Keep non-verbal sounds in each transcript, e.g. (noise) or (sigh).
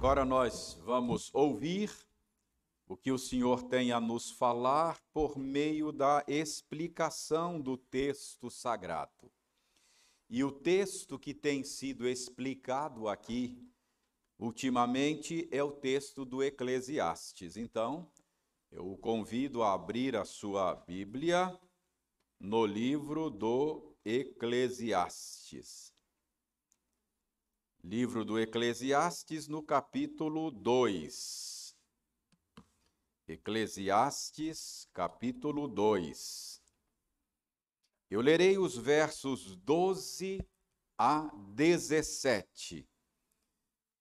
Agora nós vamos ouvir o que o Senhor tem a nos falar por meio da explicação do texto sagrado. E o texto que tem sido explicado aqui, ultimamente, é o texto do Eclesiastes. Então, eu o convido a abrir a sua Bíblia no livro do Eclesiastes. Livro do Eclesiastes, no capítulo 2. Eclesiastes, capítulo 2. Eu lerei os versos 12 a 17.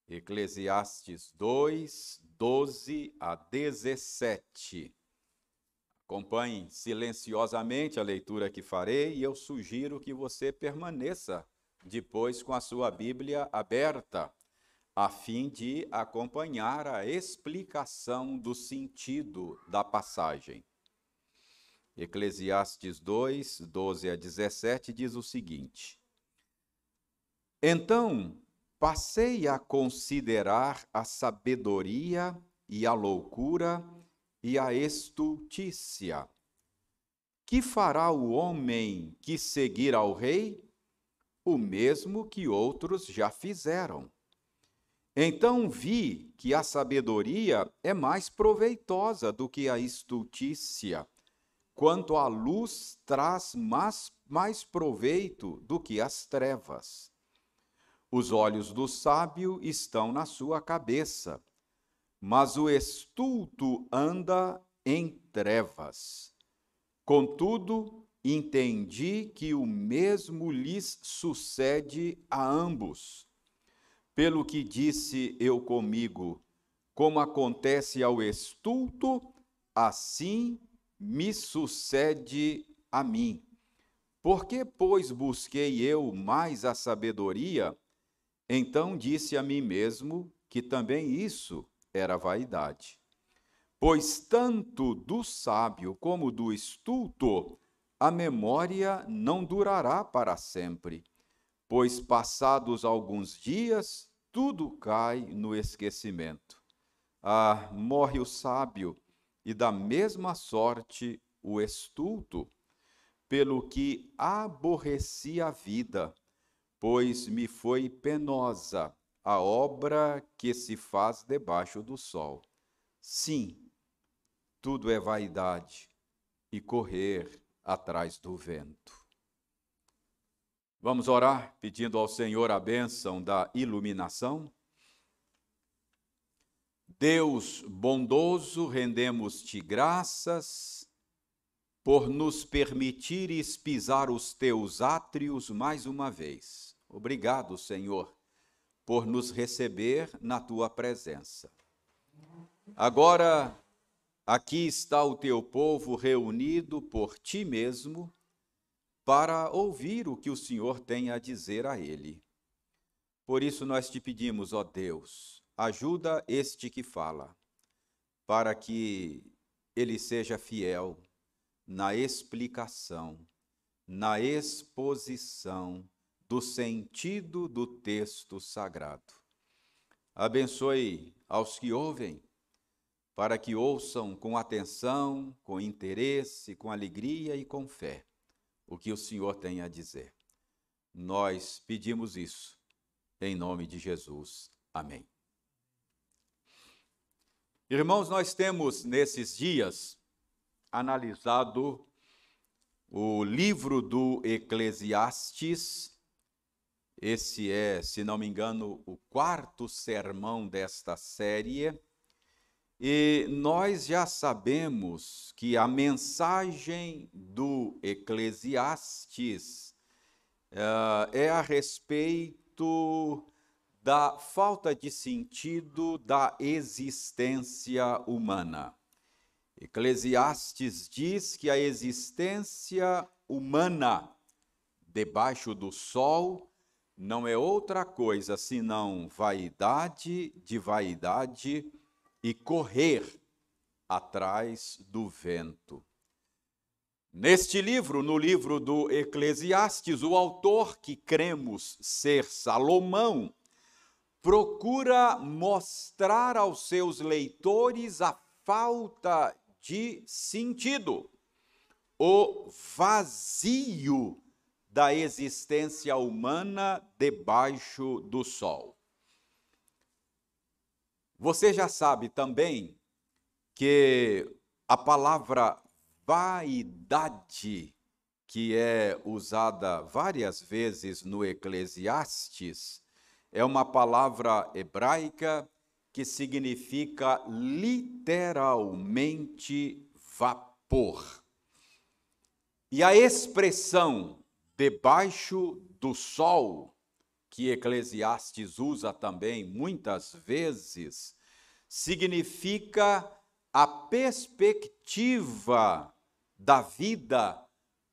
Eclesiastes 2, 12 a 17. Acompanhe silenciosamente a leitura que farei e eu sugiro que você permaneça depois com a sua Bíblia aberta a fim de acompanhar a explicação do sentido da passagem. Eclesiastes 2, 12 a 17 diz o seguinte: Então passei a considerar a sabedoria e a loucura e a estultícia. Que fará o homem que seguir ao rei? O mesmo que outros já fizeram então vi que a sabedoria é mais proveitosa do que a estultícia, quanto a luz traz mais, mais proveito do que as trevas. Os olhos do sábio estão na sua cabeça, mas o estulto anda em trevas. Contudo, entendi que o mesmo lhes sucede a ambos pelo que disse eu comigo, como acontece ao estulto, assim me sucede a mim. Porque, pois, busquei eu mais a sabedoria? Então disse a mim mesmo que também isso era vaidade. Pois tanto do sábio como do estulto, a memória não durará para sempre, pois passados alguns dias tudo cai no esquecimento. Ah, morre o sábio, e da mesma sorte o estulto, pelo que aborreci a vida, pois me foi penosa a obra que se faz debaixo do sol. Sim, tudo é vaidade e correr atrás do vento. Vamos orar pedindo ao Senhor a bênção da iluminação. Deus bondoso, rendemos-te graças por nos permitires pisar os teus átrios mais uma vez. Obrigado, Senhor, por nos receber na tua presença. Agora, aqui está o teu povo reunido por ti mesmo para ouvir o que o Senhor tem a dizer a ele. Por isso nós te pedimos, ó Deus, ajuda este que fala, para que ele seja fiel na explicação, na exposição do sentido do texto sagrado. Abençoe aos que ouvem, para que ouçam com atenção, com interesse, com alegria e com fé o que o Senhor tem a dizer. Nós pedimos isso em nome de Jesus. Amém. Irmãos, nós temos nesses dias analisado o livro do Eclesiastes. Esse é, se não me engano, o quarto sermão desta série. E nós já sabemos que a mensagem do Eclesiastes uh, é a respeito da falta de sentido da existência humana. Eclesiastes diz que a existência humana debaixo do sol não é outra coisa senão vaidade de vaidade e correr atrás do vento. Neste livro, no livro do Eclesiastes, o autor, que cremos ser Salomão, procura mostrar aos seus leitores a falta de sentido, o vazio da existência humana debaixo do sol. Você já sabe também que a palavra vaidade, que é usada várias vezes no Eclesiastes, é uma palavra hebraica que significa literalmente vapor. E a expressão debaixo do sol, que Eclesiastes usa também muitas vezes, significa a perspectiva da vida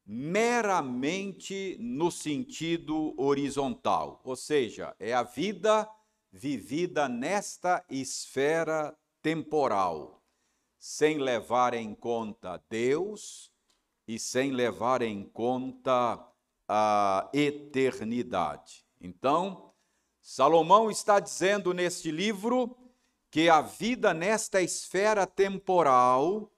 meramente no sentido horizontal, ou seja, é a vida vivida nesta esfera temporal, sem levar em conta Deus e sem levar em conta a eternidade. Então, Salomão está dizendo neste livro que a vida nesta esfera temporal,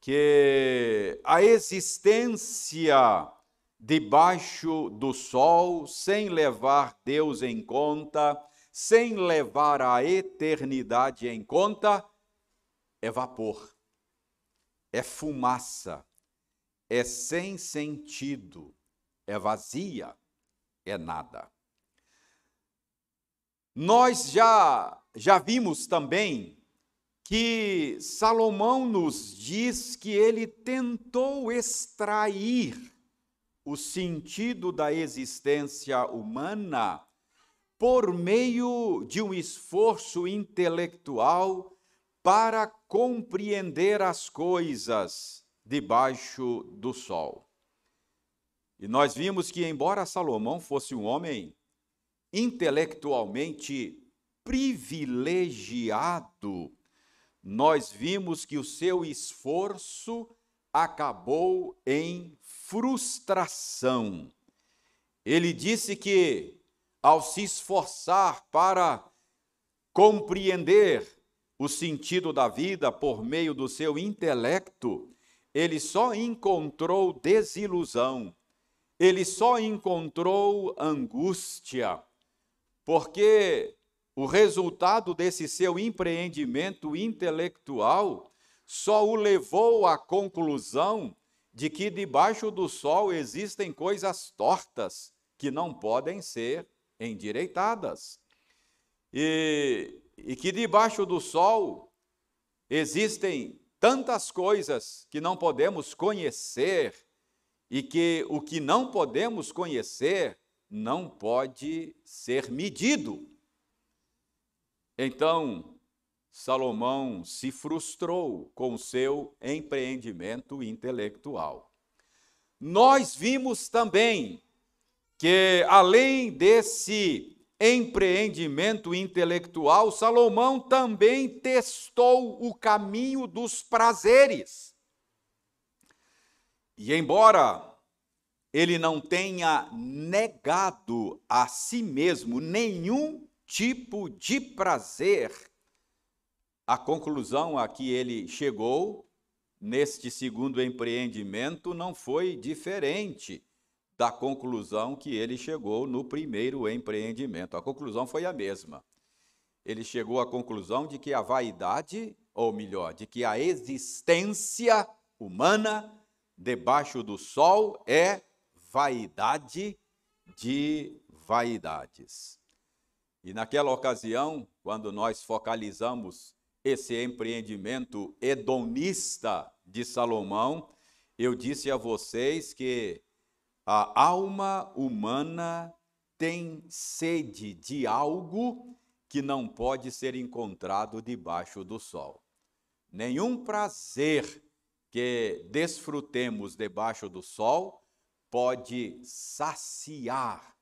que a existência debaixo do sol, sem levar Deus em conta, sem levar a eternidade em conta, é vapor, é fumaça, é sem sentido, é vazia, é nada. Nós já já vimos também que Salomão nos diz que ele tentou extrair o sentido da existência humana por meio de um esforço intelectual para compreender as coisas debaixo do sol. E nós vimos que, embora Salomão fosse um homem intelectualmente privilegiado, nós vimos que o seu esforço acabou em frustração. Ele disse que, ao se esforçar para compreender o sentido da vida por meio do seu intelecto, ele só encontrou desilusão, ele só encontrou angústia, porque o resultado desse seu empreendimento intelectual só o levou à conclusão de que debaixo do sol existem coisas tortas que não podem ser endireitadas. E, e que debaixo do sol existem tantas coisas que não podemos conhecer e que o que não podemos conhecer não pode ser medido. Então, Salomão se frustrou com seu empreendimento intelectual. Nós vimos também que, além desse empreendimento intelectual, Salomão também testou o caminho dos prazeres. E, embora ele não tenha negado a si mesmo nenhum tipo de prazer, a conclusão a que ele chegou neste segundo empreendimento não foi diferente da conclusão que ele chegou no primeiro empreendimento. A conclusão foi a mesma. Ele chegou à conclusão de que a vaidade, ou melhor, de que a existência humana debaixo do sol é vaidade de vaidades. E naquela ocasião, quando nós focalizamos esse empreendimento hedonista de Salomão, eu disse a vocês que a alma humana tem sede de algo que não pode ser encontrado debaixo do sol. Nenhum prazer que desfrutemos debaixo do sol pode saciar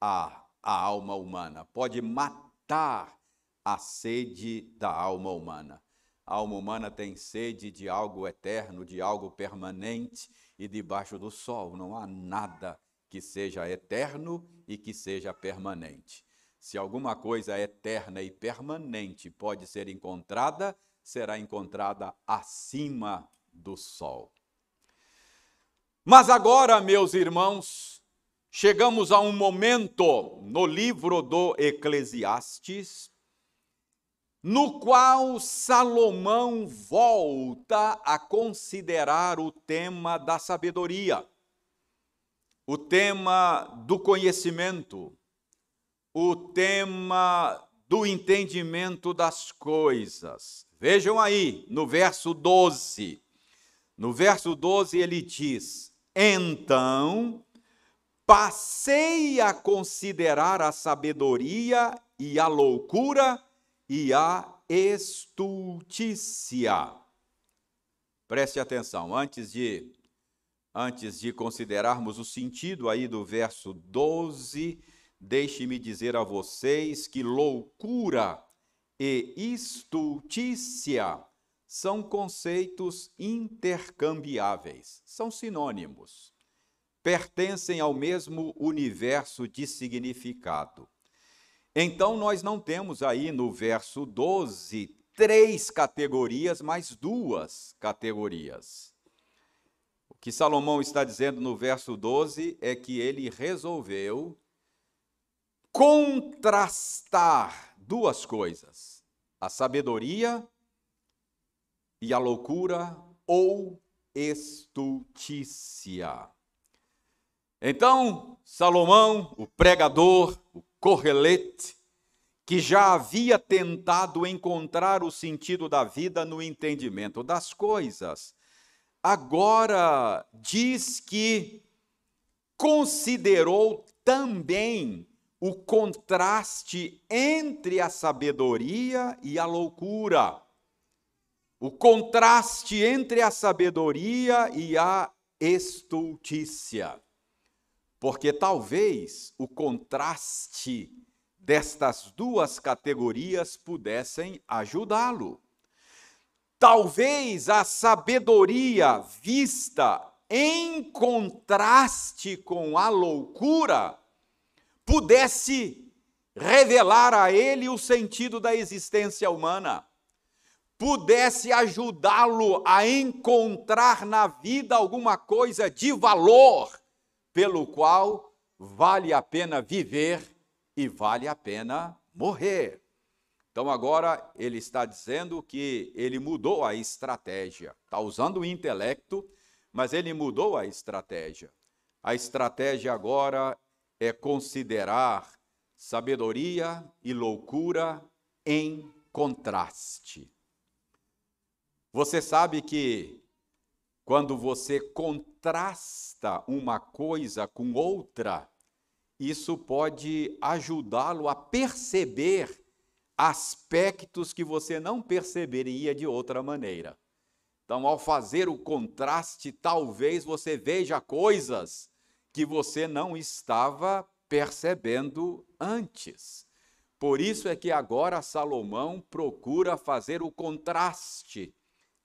a a alma humana, pode matar a sede da alma humana. A alma humana tem sede de algo eterno, de algo permanente, e debaixo do sol não há nada que seja eterno e que seja permanente. Se alguma coisa eterna e permanente pode ser encontrada, será encontrada acima do sol. Mas agora, meus irmãos, chegamos a um momento no livro do Eclesiastes, no qual Salomão volta a considerar o tema da sabedoria, o tema do conhecimento, o tema do entendimento das coisas. Vejam aí, no verso 12. No verso 12 ele diz: Então passei a considerar a sabedoria e a loucura e a estultícia. Preste atenção, antes de antes de considerarmos o sentido aí do verso 12, Deixe-me dizer a vocês que loucura e estultícia são conceitos intercambiáveis, são sinônimos, pertencem ao mesmo universo de significado. Então, nós não temos aí no verso 12 três categorias, mas duas categorias. O que Salomão está dizendo no verso 12 é que ele resolveu contrastar duas coisas: a sabedoria e a loucura ou estultícia. Então, Salomão, o pregador, o correlete, que já havia tentado encontrar o sentido da vida no entendimento das coisas, agora diz que considerou também o contraste entre a sabedoria e a loucura. O contraste entre a sabedoria e a estultícia. Porque talvez o contraste destas duas categorias pudessem ajudá-lo. Talvez a sabedoria vista em contraste com a loucura pudesse revelar a ele o sentido da existência humana, pudesse ajudá-lo a encontrar na vida alguma coisa de valor pelo qual vale a pena viver e vale a pena morrer. Então agora ele está dizendo que ele mudou a estratégia. Está usando o intelecto, mas ele mudou a estratégia. A estratégia agora é considerar sabedoria e loucura em contraste. Você sabe que quando você contrasta uma coisa com outra, isso pode ajudá-lo a perceber aspectos que você não perceberia de outra maneira. Então, ao fazer o contraste, talvez você veja coisas que você não estava percebendo antes. Por isso é que agora Salomão procura fazer o contraste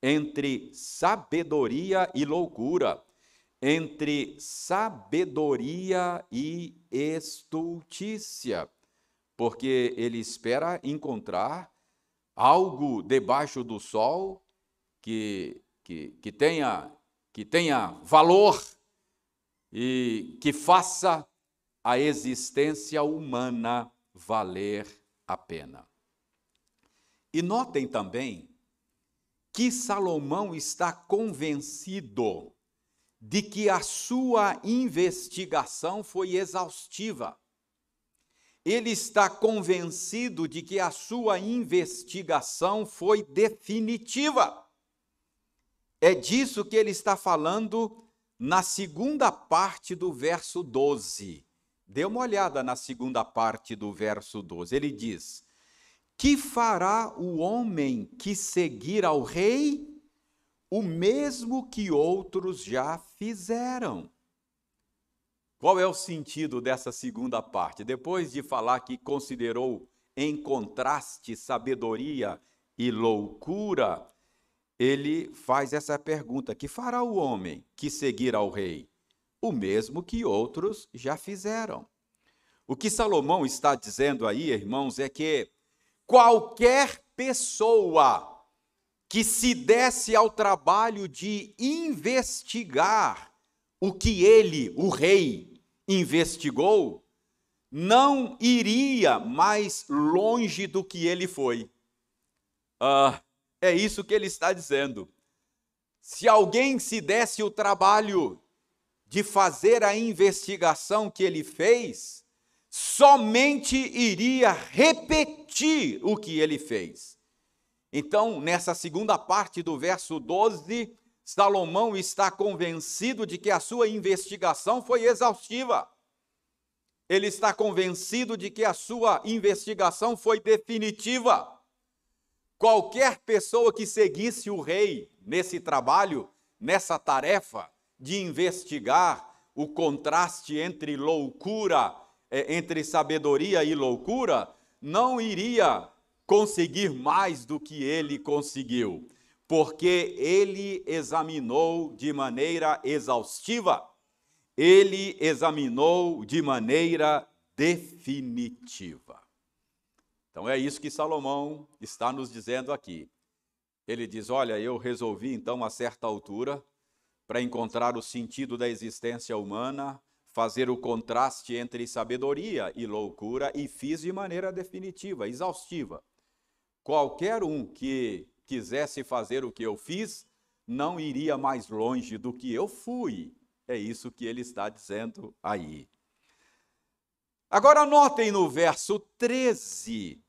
entre sabedoria e loucura, entre sabedoria e estultícia, porque ele espera encontrar algo debaixo do sol que, que, que, tenha, que tenha valor e que faça a existência humana valer a pena. E notem também que Salomão está convencido de que a sua investigação foi exaustiva. Ele está convencido de que a sua investigação foi definitiva. É disso que ele está falando na segunda parte do verso 12. Dê uma olhada na segunda parte do verso 12. Ele diz: Que fará o homem que seguir ao rei? O mesmo que outros já fizeram. Qual é o sentido dessa segunda parte? Depois de falar que considerou em contraste sabedoria e loucura, ele faz essa pergunta: que fará o homem que seguir ao rei? O mesmo que outros já fizeram. O que Salomão está dizendo aí, irmãos, é que qualquer pessoa que se desse ao trabalho de investigar o que ele, o rei, investigou, não iria mais longe do que ele foi. Ah, é isso que ele está dizendo. Se alguém se desse o trabalho de fazer a investigação que ele fez, somente iria repetir o que ele fez. Então, nessa segunda parte do verso 12, Salomão está convencido de que a sua investigação foi exaustiva. Ele está convencido de que a sua investigação foi definitiva. Qualquer pessoa que seguisse o rei nesse trabalho, nessa tarefa de investigar o contraste entre loucura, eh, entre sabedoria e loucura, não iria conseguir mais do que ele conseguiu, porque ele examinou de maneira exaustiva, ele examinou de maneira definitiva. Então é isso que Salomão está nos dizendo aqui. Ele diz: Olha, eu resolvi então a certa altura, para encontrar o sentido da existência humana, fazer o contraste entre sabedoria e loucura, e fiz de maneira definitiva, exaustiva. Qualquer um que quisesse fazer o que eu fiz, não iria mais longe do que eu fui. É isso que ele está dizendo aí. Agora notem no verso 13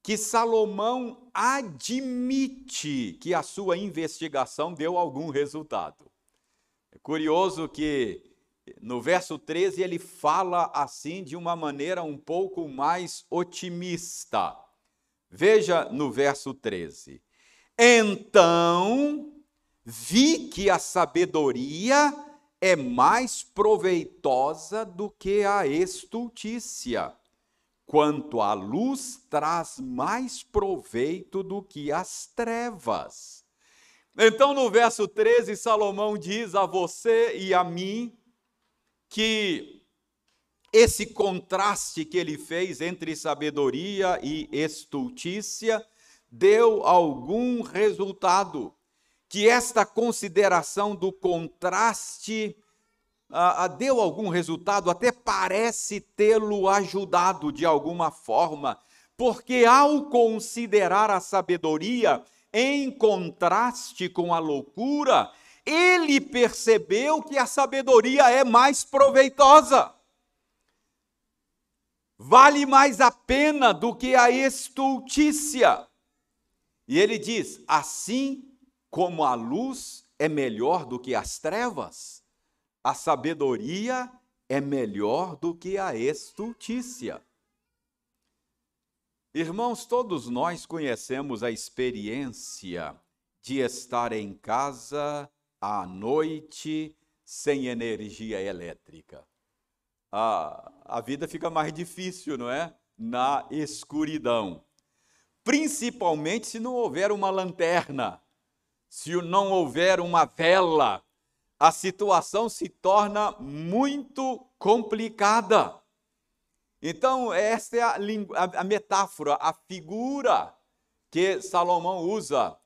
que Salomão admite que a sua investigação deu algum resultado. É curioso que no verso 13 ele fala assim de uma maneira um pouco mais otimista. Veja no verso 13. Então vi que a sabedoria é mais proveitosa do que a estultícia quanto a luz traz mais proveito do que as trevas. Então, no verso 13, Salomão diz a você e a mim que esse contraste que ele fez entre sabedoria e estultícia deu algum resultado. Que esta consideração do contraste ah, deu algum resultado, até parece tê-lo ajudado de alguma forma, porque ao considerar a sabedoria em contraste com a loucura, ele percebeu que a sabedoria é mais proveitosa. Vale mais a pena do que a estultícia. E ele diz: assim como a luz é melhor do que as trevas, a sabedoria é melhor do que a estultícia. Irmãos, todos nós conhecemos a experiência de estar em casa à noite sem energia elétrica. A, a vida fica mais difícil, não é? Na escuridão. Principalmente se não houver uma lanterna, se não houver uma vela a situação se torna muito complicada. Então, esta é a, a metáfora, a figura que Salomão usa.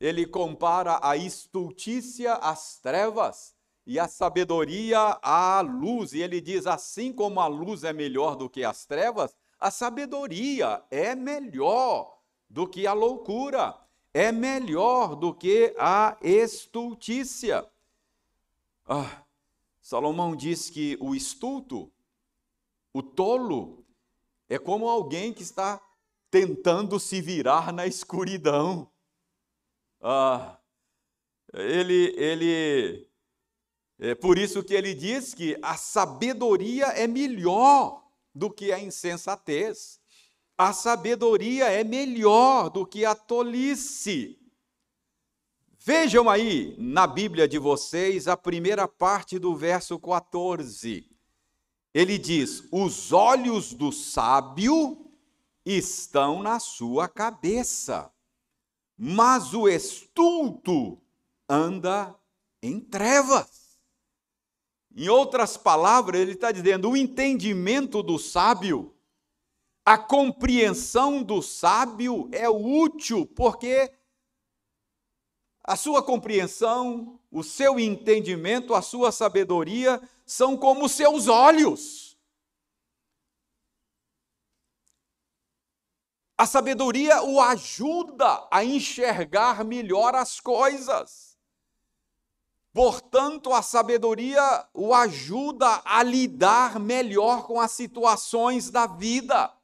Ele compara a estultícia às trevas e a sabedoria à luz. E ele diz: assim como a luz é melhor do que as trevas, a sabedoria é melhor do que a loucura, é melhor do que a estultícia. Ah, Salomão diz que o estulto, o tolo, é como alguém que está tentando se virar na escuridão. Ah, ele, ele, é por isso que ele diz que a sabedoria é melhor do que a insensatez. A sabedoria é melhor do que a tolice. Vejam aí na Bíblia de vocês a primeira parte do verso 14. Ele diz: Os olhos do sábio estão na sua cabeça, mas o estulto anda em trevas. Em outras palavras, ele está dizendo: o entendimento do sábio, a compreensão do sábio é útil, porque a sua compreensão, o seu entendimento, a sua sabedoria são como seus olhos. A sabedoria o ajuda a enxergar melhor as coisas. Portanto, a sabedoria o ajuda a lidar melhor com as situações da vida.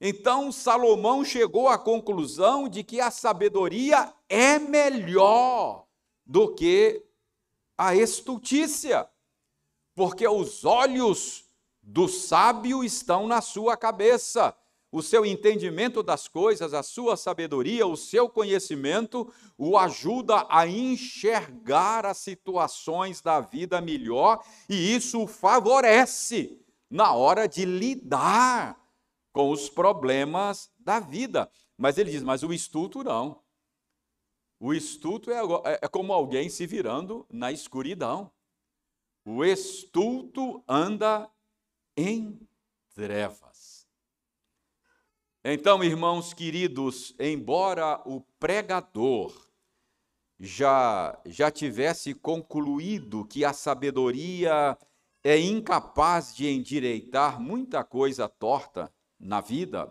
Então, Salomão chegou à conclusão de que a sabedoria é melhor do que a estultícia, porque os olhos do sábio estão na sua cabeça o seu entendimento das coisas, a sua sabedoria, o seu conhecimento o ajuda a enxergar as situações da vida melhor e isso o favorece na hora de lidar com os problemas da vida. Mas ele diz: mas o estudo não. O estudo é, é, é como alguém se virando na escuridão. O estulto anda em trevas. Então, irmãos queridos, embora o pregador já já tivesse concluído que a sabedoria é incapaz de endireitar muita coisa torta na vida,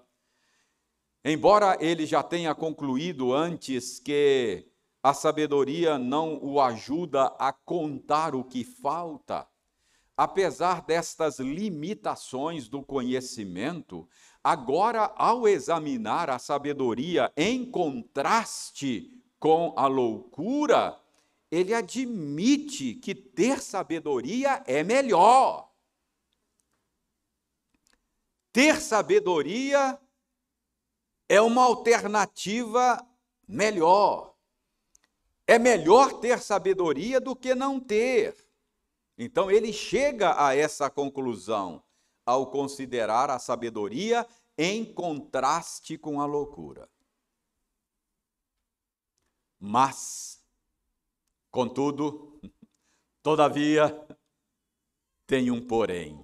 embora ele já tenha concluído antes que a sabedoria não o ajuda a contar o que falta, apesar destas limitações do conhecimento, Agora, ao examinar a sabedoria em contraste com a loucura, ele admite que ter sabedoria é melhor. Ter sabedoria é uma alternativa melhor. É melhor ter sabedoria do que não ter. Então ele chega a essa conclusão ao considerar a sabedoria em contraste com a loucura. Mas, contudo, (laughs) todavia, tem um porém.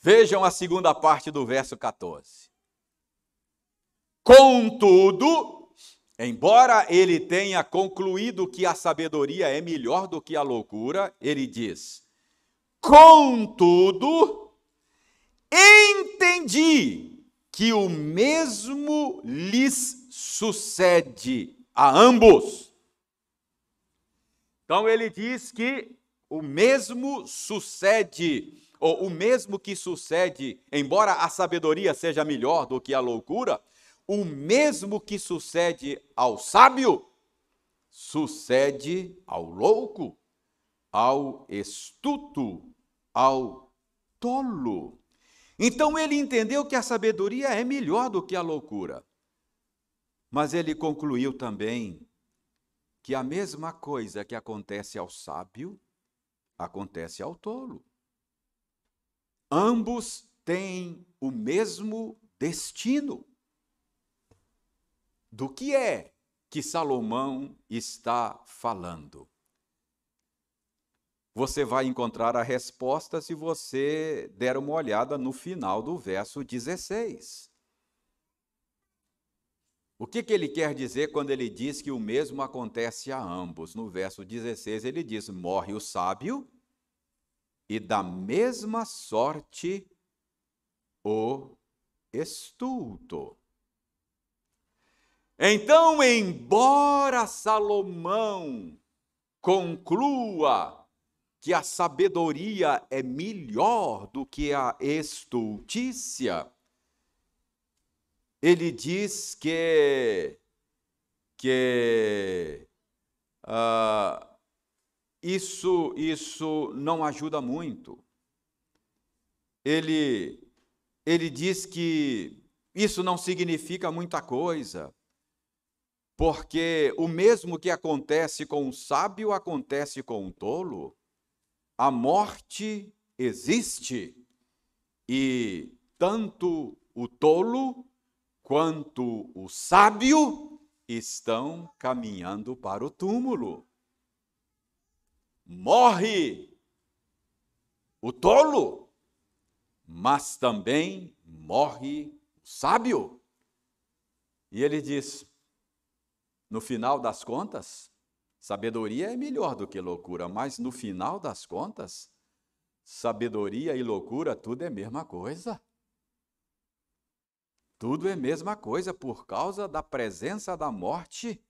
Vejam a segunda parte do verso 14. Contudo, embora ele tenha concluído que a sabedoria é melhor do que a loucura, ele diz: Contudo, entendi que o mesmo lhes sucede a ambos. Então ele diz que o mesmo sucede, ou o mesmo que sucede, embora a sabedoria seja melhor do que a loucura, o mesmo que sucede ao sábio, sucede ao louco, ao estuto, ao tolo. Então ele entendeu que a sabedoria é melhor do que a loucura. Mas ele concluiu também que a mesma coisa que acontece ao sábio acontece ao tolo. Ambos têm o mesmo destino. Do que é que Salomão está falando? Você vai encontrar a resposta se você der uma olhada no final do verso 16. O que, que ele quer dizer quando ele diz que o mesmo acontece a ambos? No verso 16, ele diz: Morre o sábio, e da mesma sorte o estulto. Então, embora Salomão conclua que a sabedoria é melhor do que a estultícia, ele diz que, que uh, isso, isso não ajuda muito. Ele, ele diz que isso não significa muita coisa, porque o mesmo que acontece com o sábio acontece com o tolo a morte existe e tanto o tolo quanto o sábio estão caminhando para o túmulo. morre o tolo, mas também morre o sábio. E ele diz: no final das contas, sabedoria é melhor do que loucura, mas no final das contas, sabedoria e loucura tudo é mesma coisa. Tudo é mesma coisa por causa da presença da morte.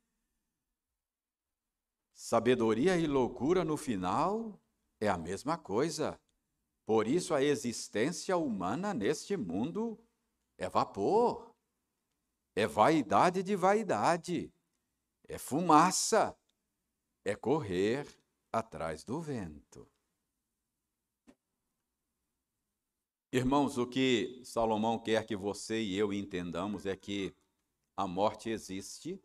Sabedoria e loucura no final é a mesma coisa. Por isso a existência humana neste mundo é vapor, é vaidade de vaidade, é fumaça, é correr atrás do vento. Irmãos, o que Salomão quer que você e eu entendamos é que a morte existe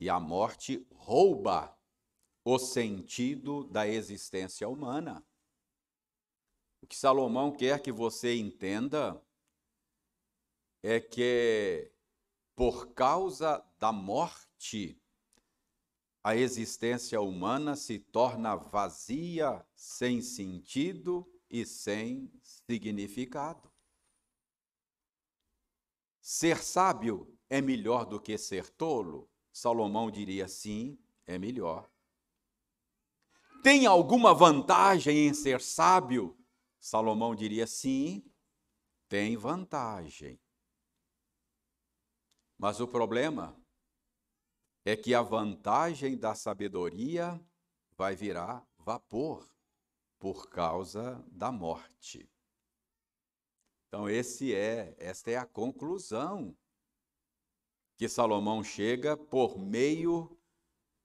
e a morte rouba o sentido da existência humana. O que Salomão quer que você entenda é que, por causa da morte, a existência humana se torna vazia, sem sentido e sem significado. Ser sábio é melhor do que ser tolo? Salomão diria sim, é melhor. Tem alguma vantagem em ser sábio? Salomão diria sim, tem vantagem. Mas o problema é que a vantagem da sabedoria vai virar vapor por causa da morte. Então esse é, esta é a conclusão que Salomão chega por meio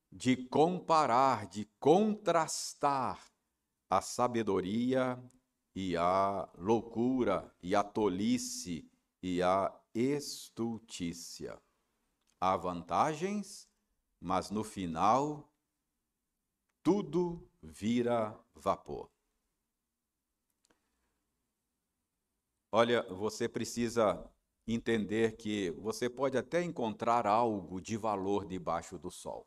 de comparar, de contrastar a sabedoria e a loucura e a tolice e a estultícia. Há vantagens, mas no final tudo vira vapor. Olha, você precisa entender que você pode até encontrar algo de valor debaixo do sol.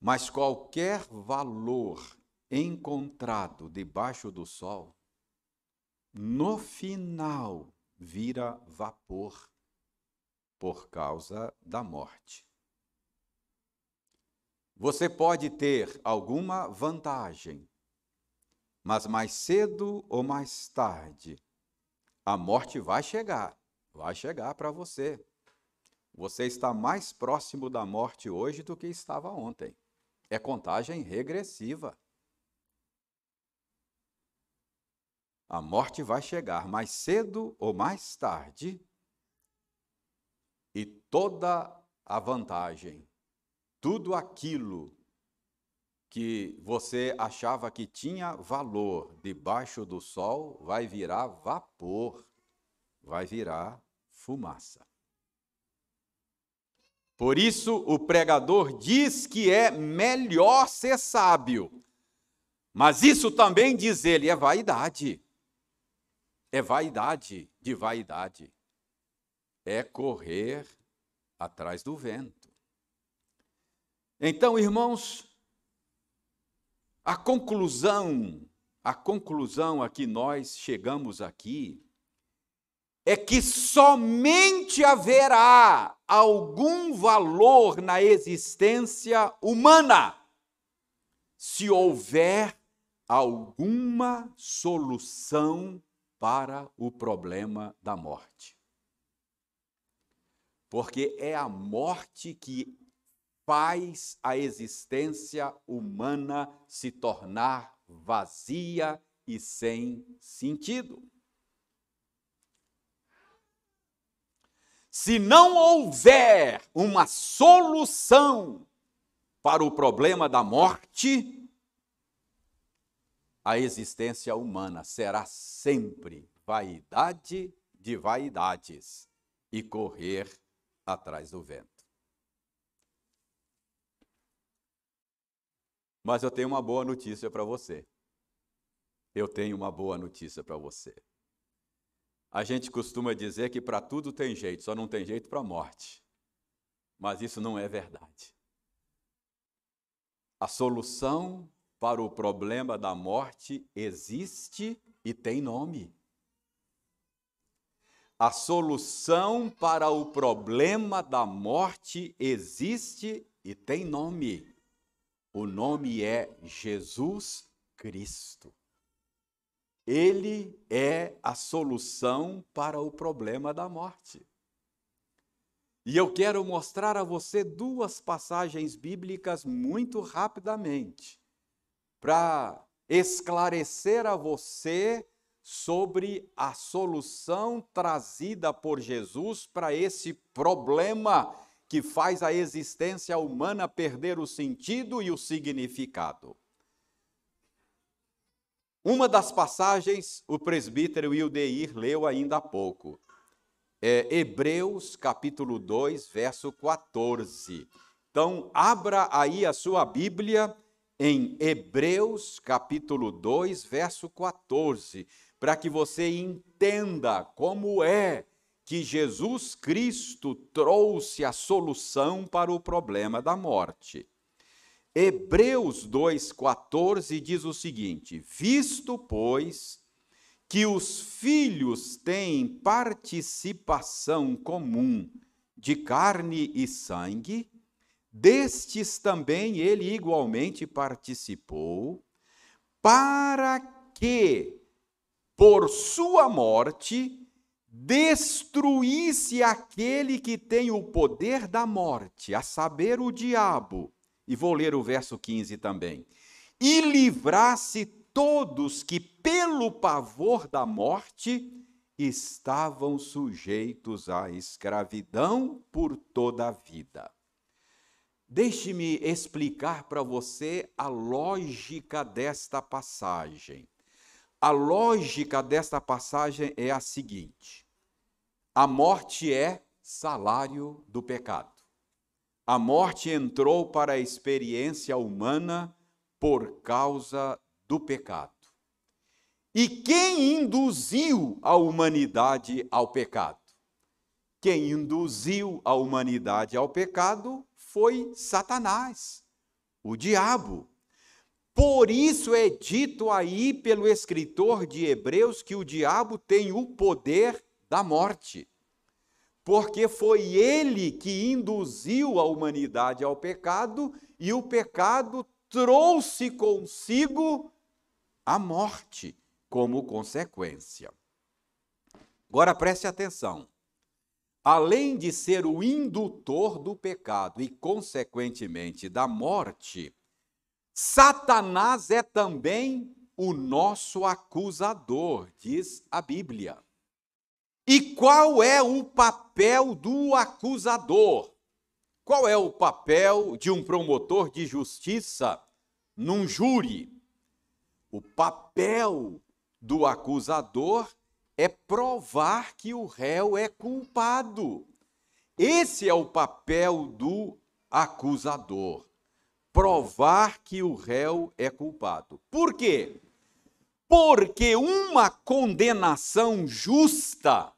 Mas qualquer valor encontrado debaixo do sol, no final vira vapor por causa da morte. Você pode ter alguma vantagem, mas mais cedo ou mais tarde, a morte vai chegar, vai chegar para você. Você está mais próximo da morte hoje do que estava ontem. É contagem regressiva. A morte vai chegar mais cedo ou mais tarde, e toda a vantagem tudo aquilo que você achava que tinha valor debaixo do sol vai virar vapor, vai virar fumaça. Por isso, o pregador diz que é melhor ser sábio. Mas isso também, diz ele, é vaidade. É vaidade de vaidade. É correr atrás do vento. Então, irmãos, a conclusão, a conclusão a que nós chegamos aqui é que somente haverá algum valor na existência humana se houver alguma solução para o problema da morte. Porque é a morte que faz a existência humana se tornar vazia e sem sentido. Se não houver uma solução para o problema da morte, a existência humana será sempre vaidade de vaidades e correr atrás do vento. Mas eu tenho uma boa notícia para você. Eu tenho uma boa notícia para você. A gente costuma dizer que para tudo tem jeito, só não tem jeito para a morte. Mas isso não é verdade. A solução para o problema da morte existe e tem nome. A solução para o problema da morte existe e tem nome. O nome é Jesus Cristo. Ele é a solução para o problema da morte. E eu quero mostrar a você duas passagens bíblicas muito rapidamente, para esclarecer a você sobre a solução trazida por Jesus para esse problema que faz a existência humana perder o sentido e o significado. Uma das passagens o presbítero Ildeir leu ainda há pouco. É Hebreus capítulo 2, verso 14. Então, abra aí a sua Bíblia em Hebreus capítulo 2, verso 14 para que você entenda como é que Jesus Cristo trouxe a solução para o problema da morte. Hebreus 2,14 diz o seguinte: Visto, pois, que os filhos têm participação comum de carne e sangue, destes também ele igualmente participou, para que por sua morte, destruísse aquele que tem o poder da morte, a saber, o diabo. E vou ler o verso 15 também. E livrasse todos que, pelo pavor da morte, estavam sujeitos à escravidão por toda a vida. Deixe-me explicar para você a lógica desta passagem. A lógica desta passagem é a seguinte: a morte é salário do pecado. A morte entrou para a experiência humana por causa do pecado. E quem induziu a humanidade ao pecado? Quem induziu a humanidade ao pecado foi Satanás, o diabo. Por isso é dito aí pelo escritor de Hebreus que o diabo tem o poder da morte. Porque foi ele que induziu a humanidade ao pecado e o pecado trouxe consigo a morte como consequência. Agora preste atenção. Além de ser o indutor do pecado e, consequentemente, da morte, Satanás é também o nosso acusador, diz a Bíblia. E qual é o papel do acusador? Qual é o papel de um promotor de justiça num júri? O papel do acusador é provar que o réu é culpado. Esse é o papel do acusador provar que o réu é culpado. Por quê? Porque uma condenação justa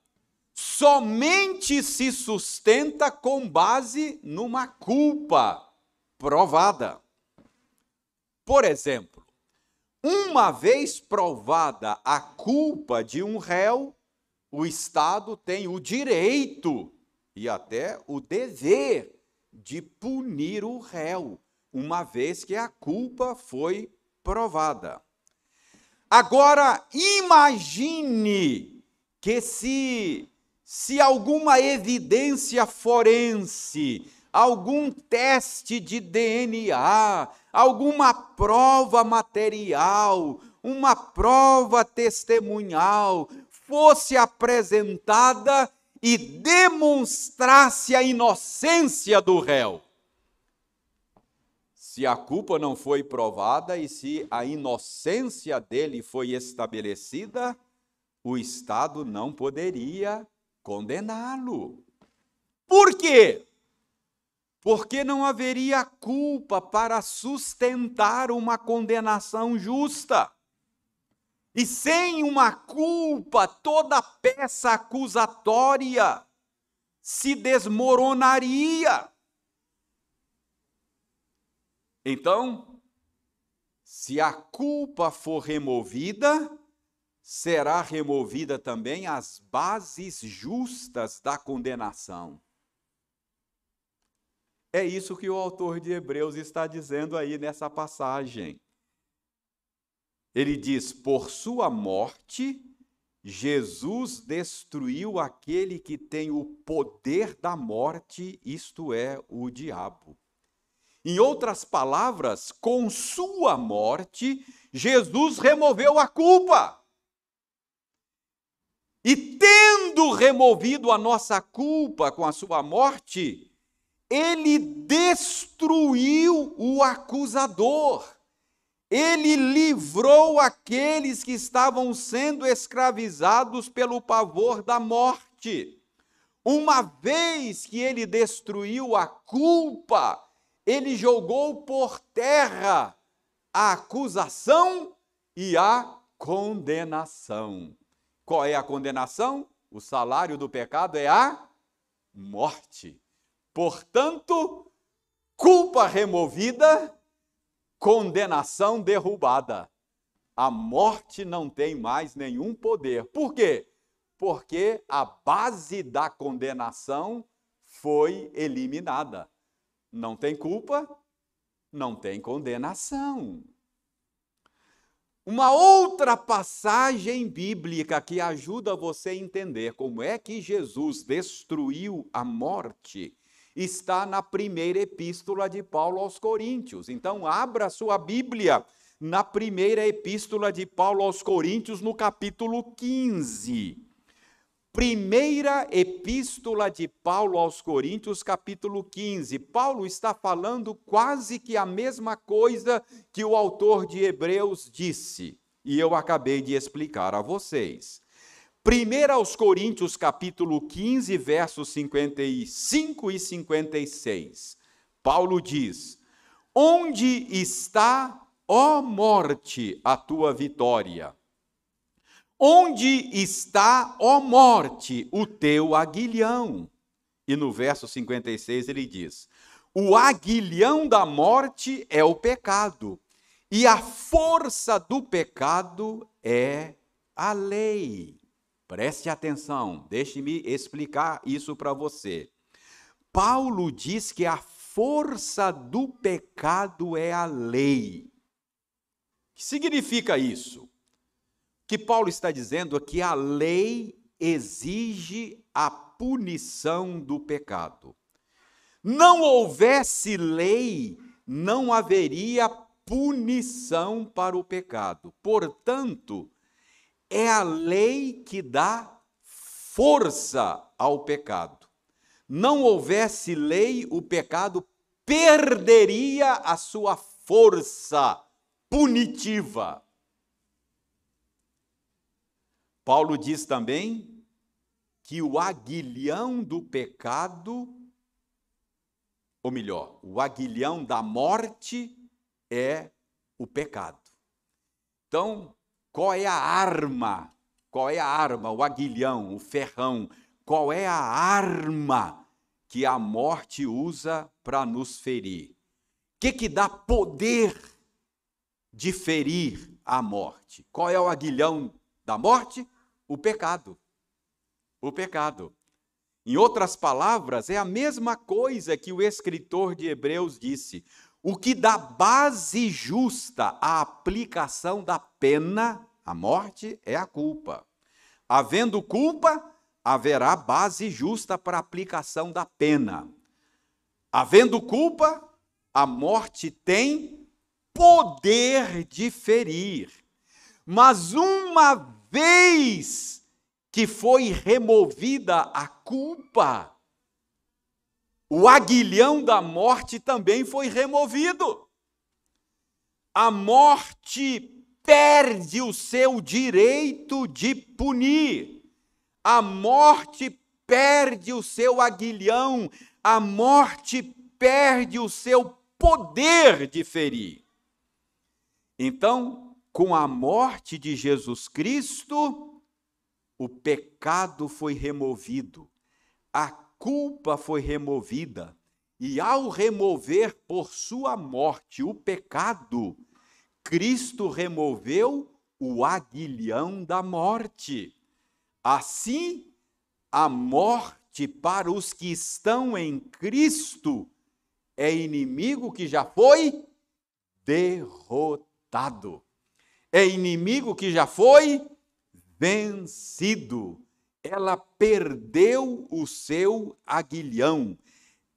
somente se sustenta com base numa culpa provada. Por exemplo, uma vez provada a culpa de um réu, o Estado tem o direito e até o dever de punir o réu uma vez que a culpa foi provada. Agora, imagine que se, se alguma evidência forense, algum teste de DNA, alguma prova material, uma prova testemunhal fosse apresentada e demonstrasse a inocência do réu se a culpa não foi provada e se a inocência dele foi estabelecida, o Estado não poderia condená-lo. Por quê? Porque não haveria culpa para sustentar uma condenação justa. E sem uma culpa, toda peça acusatória se desmoronaria. Então, Se a culpa for removida, será removida também as bases justas da condenação. É isso que o autor de Hebreus está dizendo aí nessa passagem. Ele diz: por sua morte, Jesus destruiu aquele que tem o poder da morte, isto é, o diabo. Em outras palavras, com sua morte, Jesus removeu a culpa. E tendo removido a nossa culpa com a sua morte, ele destruiu o acusador. Ele livrou aqueles que estavam sendo escravizados pelo pavor da morte. Uma vez que ele destruiu a culpa, ele jogou por terra a acusação e a condenação. Qual é a condenação? O salário do pecado é a morte. Portanto, culpa removida, condenação derrubada. A morte não tem mais nenhum poder. Por quê? Porque a base da condenação foi eliminada. Não tem culpa, não tem condenação. Uma outra passagem bíblica que ajuda você a entender como é que Jesus destruiu a morte está na primeira epístola de Paulo aos Coríntios. Então, abra sua Bíblia na primeira epístola de Paulo aos Coríntios, no capítulo 15. Primeira epístola de Paulo aos Coríntios, capítulo 15. Paulo está falando quase que a mesma coisa que o autor de Hebreus disse, e eu acabei de explicar a vocês. Primeira aos Coríntios, capítulo 15, versos 55 e 56. Paulo diz: Onde está, ó morte, a tua vitória? Onde está, ó morte, o teu aguilhão? E no verso 56 ele diz: O aguilhão da morte é o pecado, e a força do pecado é a lei. Preste atenção, deixe-me explicar isso para você. Paulo diz que a força do pecado é a lei. O que significa isso? Que Paulo está dizendo é que a lei exige a punição do pecado. Não houvesse lei, não haveria punição para o pecado. Portanto, é a lei que dá força ao pecado. Não houvesse lei, o pecado perderia a sua força punitiva. Paulo diz também que o aguilhão do pecado, ou melhor, o aguilhão da morte é o pecado. Então, qual é a arma? Qual é a arma? O aguilhão, o ferrão. Qual é a arma que a morte usa para nos ferir? O que, que dá poder de ferir a morte? Qual é o aguilhão da morte? O pecado. O pecado. Em outras palavras, é a mesma coisa que o escritor de Hebreus disse. O que dá base justa à aplicação da pena, a morte, é a culpa. Havendo culpa, haverá base justa para a aplicação da pena. Havendo culpa, a morte tem poder de ferir. Mas uma vez que foi removida a culpa, o aguilhão da morte também foi removido. A morte perde o seu direito de punir. A morte perde o seu aguilhão. A morte perde o seu poder de ferir. Então, com a morte de Jesus Cristo, o pecado foi removido, a culpa foi removida, e ao remover por sua morte o pecado, Cristo removeu o aguilhão da morte. Assim, a morte para os que estão em Cristo é inimigo que já foi derrotado. É inimigo que já foi vencido. Ela perdeu o seu aguilhão.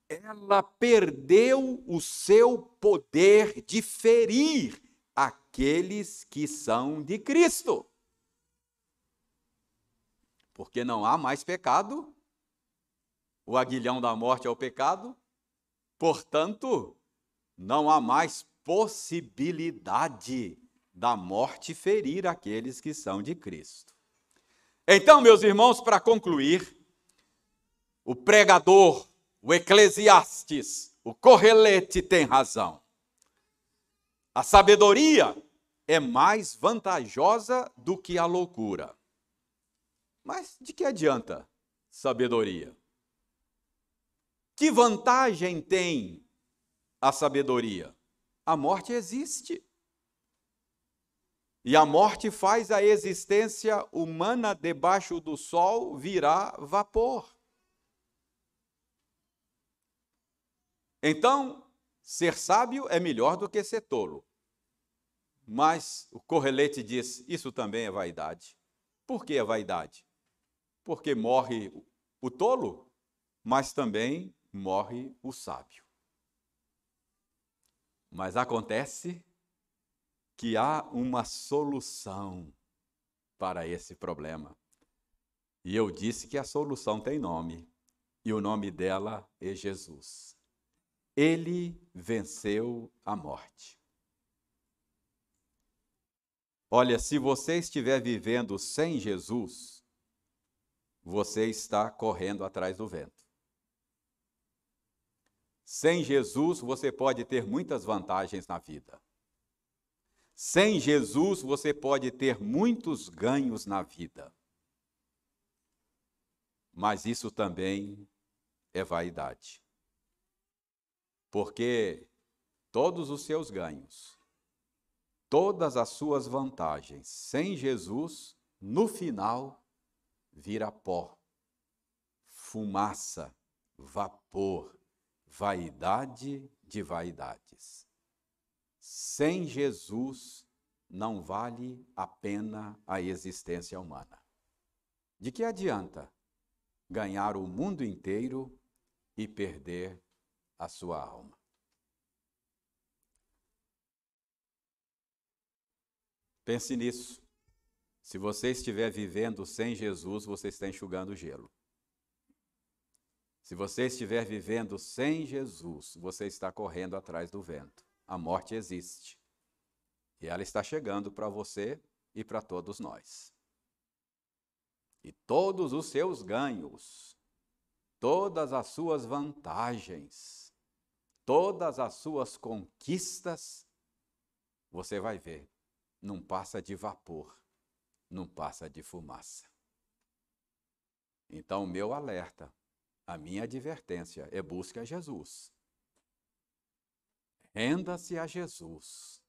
Ela perdeu o seu poder de ferir aqueles que são de Cristo. Porque não há mais pecado, o aguilhão da morte é o pecado, portanto, não há mais possibilidade da morte ferir aqueles que são de Cristo. Então, meus irmãos, para concluir, o pregador, o eclesiastes, o correlete tem razão. A sabedoria é mais vantajosa do que a loucura. Mas de que adianta sabedoria? Que vantagem tem a sabedoria? A morte existe. E a morte faz a existência humana debaixo do sol virar vapor. Então, ser sábio é melhor do que ser tolo. Mas o correlete diz: isso também é vaidade. Por que é vaidade? Porque morre o tolo, mas também morre o sábio. Mas acontece que há uma solução para esse problema. E eu disse que a solução tem nome, e o nome dela é Jesus. Ele venceu a morte. Olha, se você estiver vivendo sem Jesus, você está correndo atrás do vento. Sem Jesus, você pode ter muitas vantagens na vida. Sem Jesus, você pode ter muitos ganhos na vida. Mas isso também é vaidade. Porque todos os seus ganhos todas as suas vantagens. Sem Jesus, no final, vira pó, fumaça, vapor, vaidade de vaidades. Sem Jesus, não vale a pena a existência humana. De que adianta ganhar o mundo inteiro e perder a sua alma? Pense nisso. Se você estiver vivendo sem Jesus, você está enxugando gelo. Se você estiver vivendo sem Jesus, você está correndo atrás do vento. A morte existe. E ela está chegando para você e para todos nós. E todos os seus ganhos, todas as suas vantagens, todas as suas conquistas, você vai ver não passa de vapor, não passa de fumaça. Então, o meu alerta, a minha advertência é busque a Jesus. Renda-se a Jesus.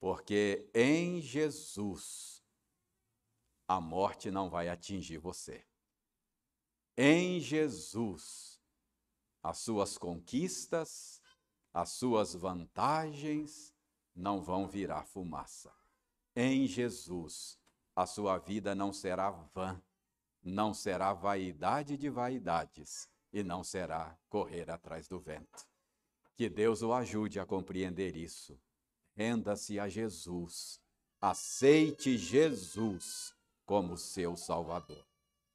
Porque em Jesus a morte não vai atingir você. Em Jesus, as suas conquistas, as suas vantagens, não vão virar fumaça. Em Jesus, a sua vida não será vã, não será vaidade de vaidades e não será correr atrás do vento. Que Deus o ajude a compreender isso. Renda-se a Jesus. Aceite Jesus como seu Salvador.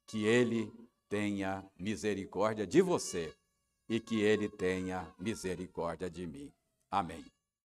Que Ele tenha misericórdia de você e que Ele tenha misericórdia de mim. Amém.